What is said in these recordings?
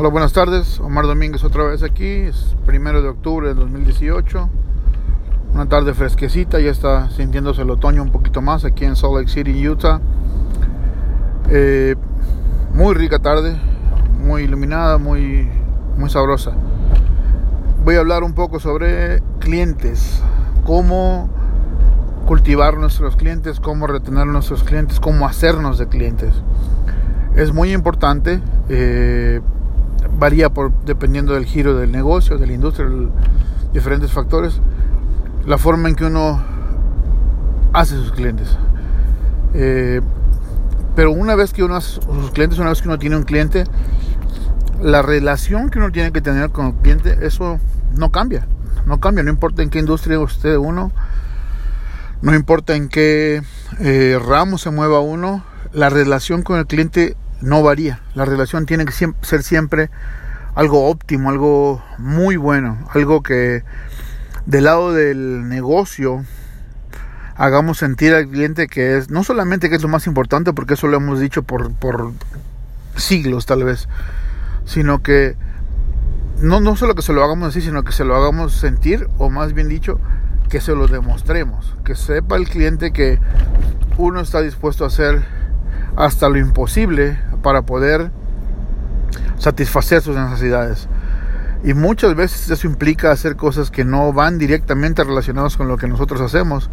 Hola, buenas tardes. Omar Domínguez otra vez aquí. Es primero de octubre del 2018. Una tarde fresquecita, ya está sintiéndose el otoño un poquito más aquí en Salt Lake City, Utah. Eh, muy rica tarde, muy iluminada, muy, muy sabrosa. Voy a hablar un poco sobre clientes, cómo cultivar nuestros clientes, cómo retener nuestros clientes, cómo hacernos de clientes. Es muy importante. Eh, varía por, dependiendo del giro del negocio, de la industria, diferentes factores, la forma en que uno hace sus clientes. Eh, pero una vez que uno hace sus clientes, una vez que uno tiene un cliente, la relación que uno tiene que tener con el cliente, eso no cambia. No cambia, no importa en qué industria esté uno, no importa en qué eh, ramo se mueva uno, la relación con el cliente no varía. La relación tiene que ser siempre algo óptimo, algo muy bueno, algo que del lado del negocio hagamos sentir al cliente que es, no solamente que es lo más importante, porque eso lo hemos dicho por, por siglos tal vez, sino que no, no solo que se lo hagamos así, sino que se lo hagamos sentir, o más bien dicho, que se lo demostremos, que sepa el cliente que uno está dispuesto a hacer hasta lo imposible para poder satisfacer sus necesidades. Y muchas veces eso implica hacer cosas que no van directamente relacionadas con lo que nosotros hacemos,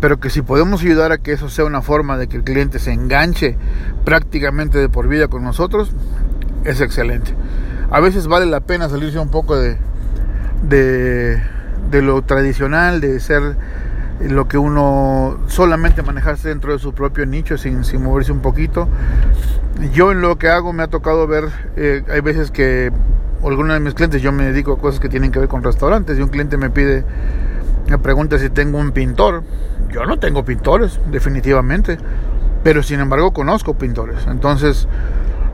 pero que si podemos ayudar a que eso sea una forma de que el cliente se enganche prácticamente de por vida con nosotros, es excelente. A veces vale la pena salirse un poco de, de, de lo tradicional, de ser lo que uno solamente manejarse dentro de su propio nicho sin, sin moverse un poquito. Yo en lo que hago me ha tocado ver, eh, hay veces que algunos de mis clientes, yo me dedico a cosas que tienen que ver con restaurantes y un cliente me pide, me pregunta si tengo un pintor. Yo no tengo pintores, definitivamente, pero sin embargo conozco pintores. Entonces,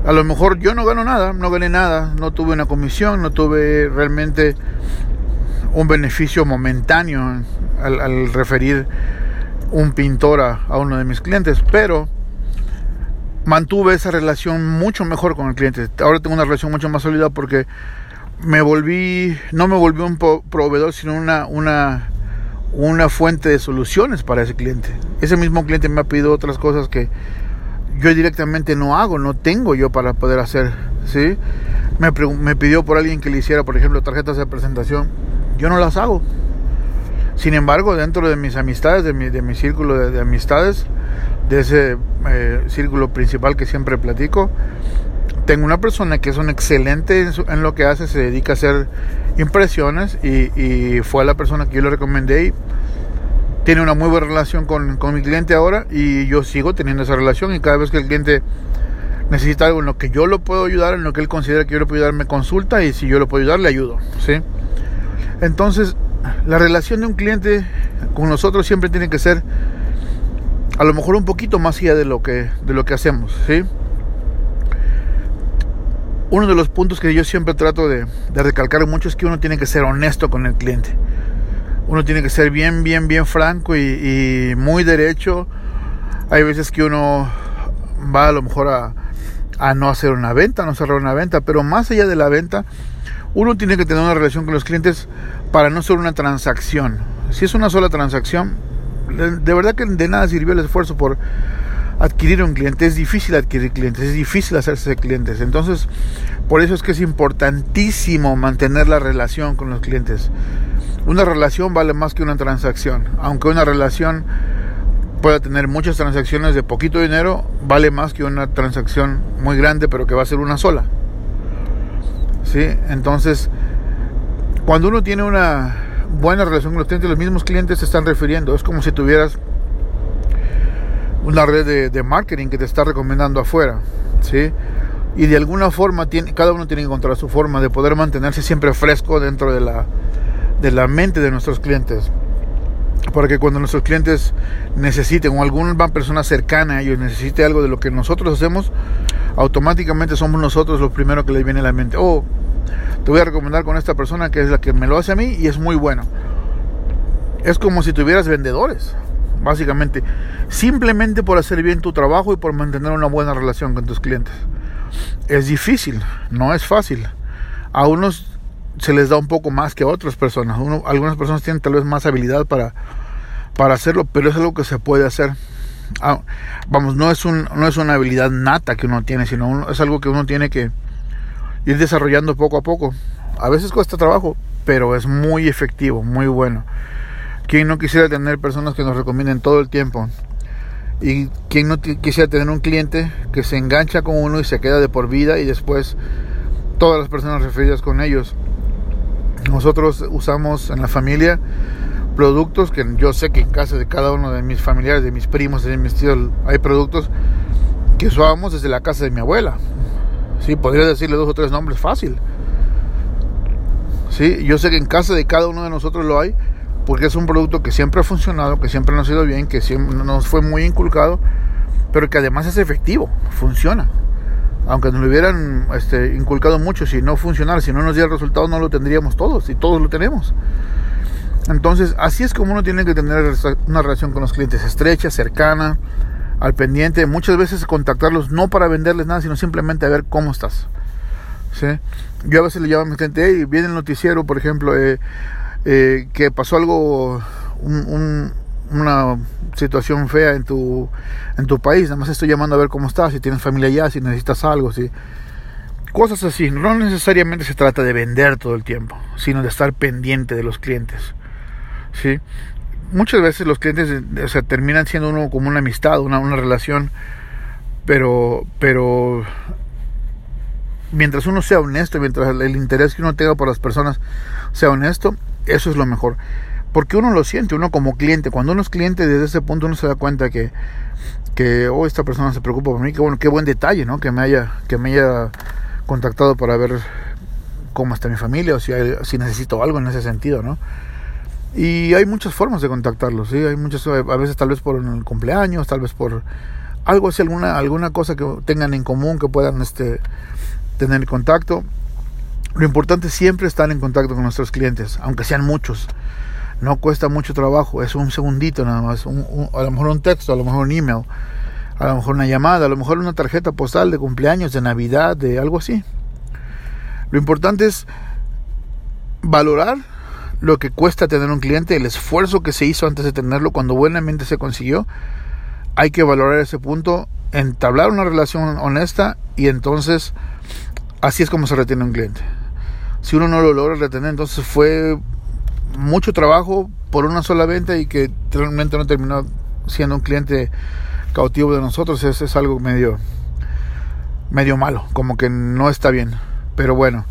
a lo mejor yo no gano nada, no gané nada, no tuve una comisión, no tuve realmente un beneficio momentáneo al, referir un pintor a, uno de mis clientes, pero mantuve esa relación mucho mejor con el cliente. Ahora tengo una relación mucho más sólida porque me volví, no me volví un proveedor, sino una, una, una fuente de soluciones para ese cliente. Ese mismo cliente me ha pedido otras cosas que yo directamente no hago, no tengo yo para poder hacer, ¿sí? Me, me pidió por alguien que le hiciera, por ejemplo, tarjetas de presentación. Yo no las hago. Sin embargo, dentro de mis amistades, de mi, de mi círculo de, amistades, de ese eh, círculo principal que siempre platico, tengo una persona que es un excelente en, lo que hace, se dedica a hacer impresiones y, fue la persona que yo le recomendé y tiene una muy buena relación con, con, mi cliente ahora y yo sigo teniendo esa relación y cada vez que el cliente necesita algo en lo que yo lo puedo ayudar, en lo que él considera que yo le puedo ayudar, me consulta y si yo lo puedo ayudar, le ayudo, ¿sí? Entonces, la relación de un cliente con nosotros siempre tiene que ser a lo mejor un poquito más allá de lo que, de lo que hacemos, ¿sí? Uno de los puntos que yo siempre trato de, recalcar mucho es que uno tiene que ser honesto con el cliente. Uno tiene que ser bien, bien, bien franco y, muy derecho. Hay veces que uno va a lo mejor a, a no hacer una venta, no cerrar una venta, pero más allá de la venta, uno tiene que tener una relación con los clientes para no ser una transacción. Si es una sola transacción, de verdad que de nada sirvió el esfuerzo por adquirir un cliente. Es difícil adquirir clientes, es difícil hacerse clientes. Entonces, por eso es que es importantísimo mantener la relación con los clientes. Una relación vale más que una transacción. Aunque una relación pueda tener muchas transacciones de poquito dinero, vale más que una transacción muy grande, pero que va a ser una sola. ¿Sí? Entonces, cuando uno tiene una buena relación con los clientes, los mismos clientes se están refiriendo. Es como si tuvieras una red de, marketing que te está recomendando afuera, ¿sí? Y de alguna forma, tiene, cada uno tiene que encontrar su forma de poder mantenerse siempre fresco dentro de la, de la mente de nuestros clientes. Para que cuando nuestros clientes necesiten o alguna persona cercana a ellos necesite algo de lo que nosotros hacemos, automáticamente somos nosotros los primeros que les viene a la mente. Oh, te voy a recomendar con esta persona que es la que me lo hace a mí y es muy bueno. Es como si tuvieras vendedores, básicamente. Simplemente por hacer bien tu trabajo y por mantener una buena relación con tus clientes. es difícil, no es fácil. A unos se les da un poco más que a otras personas. algunas personas tienen tal vez más habilidad para, para hacerlo, pero es algo que se puede hacer. Ah, vamos, no es, un, no es una habilidad nata que uno tiene, sino es algo que uno tiene que ir desarrollando poco a poco. A veces cuesta trabajo, pero es muy efectivo, muy bueno. ¿Quién no quisiera tener personas que nos recomienden todo el tiempo? Y quien no quisiera tener un cliente que se engancha con uno y se queda de por vida y después todas las personas referidas con ellos. Nosotros usamos en la familia productos que yo sé que en casa de cada uno de mis familiares, de mis primos, de mis tíos, hay productos que usábamos desde la casa de mi abuela. Sí, podría decirle dos o tres nombres fácil. Sí, yo sé que en casa de cada uno de nosotros lo hay, porque es un producto que siempre ha funcionado, que siempre nos ha ido bien, que siempre nos fue muy inculcado, pero que además es efectivo, funciona. Aunque nos lo hubieran este, inculcado mucho, si no funcionara, si no nos diera el resultado, no lo tendríamos todos, y todos lo tenemos. Entonces, así es como uno tiene que tener una relación con los clientes estrecha, cercana, al pendiente. Muchas veces contactarlos no para venderles nada, sino simplemente a ver cómo estás. ¿Sí? Yo a veces le llamo a mi cliente, hey, viene el noticiero, por ejemplo, eh, eh, que pasó algo, una situación fea en tu, en tu país. Nada más estoy llamando a ver cómo estás, si tienes familia allá, si necesitas algo, si cosas así. No necesariamente se trata de vender todo el tiempo, sino de estar pendiente de los clientes. ¿sí? Muchas veces los clientes o terminan siendo uno como una amistad, una, una relación, pero, pero mientras uno sea honesto, mientras el interés que uno tenga por las personas sea honesto, eso es lo mejor. Porque uno lo siente, uno como cliente, cuando uno es cliente desde ese punto uno se da cuenta que, que oh, esta persona se preocupa por mí, que bueno, qué buen detalle, ¿no? Que me haya, que me haya contactado para ver cómo está mi familia o si, si necesito algo en ese sentido, ¿no? Y hay muchas formas de contactarlos, ¿sí? Hay muchas, a veces tal vez por el cumpleaños, tal vez por algo así, alguna, alguna cosa que tengan en común, que puedan este, tener contacto. Lo importante es siempre estar en contacto con nuestros clientes, aunque sean muchos. No cuesta mucho trabajo, es un segundito nada más, a lo mejor un texto, a lo mejor un email, a lo mejor una llamada, a lo mejor una tarjeta postal de cumpleaños, de Navidad, de algo así. Lo importante es valorar lo que cuesta tener un cliente, el esfuerzo que se hizo antes de tenerlo, cuando buenamente se consiguió, hay que valorar ese punto, entablar una relación honesta y entonces así es como se retiene un cliente. Si uno no lo logra retener, entonces fue mucho trabajo por una sola venta y que realmente no terminó siendo un cliente cautivo de nosotros, es, es algo medio medio malo, como que no está bien. Pero bueno,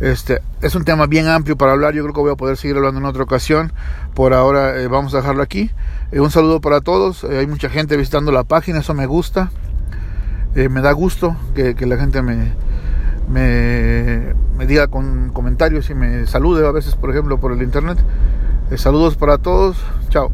este, es un tema bien amplio para hablar, yo creo que voy a poder seguir hablando en otra ocasión. Por ahora eh, vamos a dejarlo aquí. Eh, un saludo para todos, eh, hay mucha gente visitando la página, eso me gusta. me da gusto que, que la gente me, me, me, diga con comentarios y me salude a veces, por ejemplo, por el internet. saludos para todos, chao.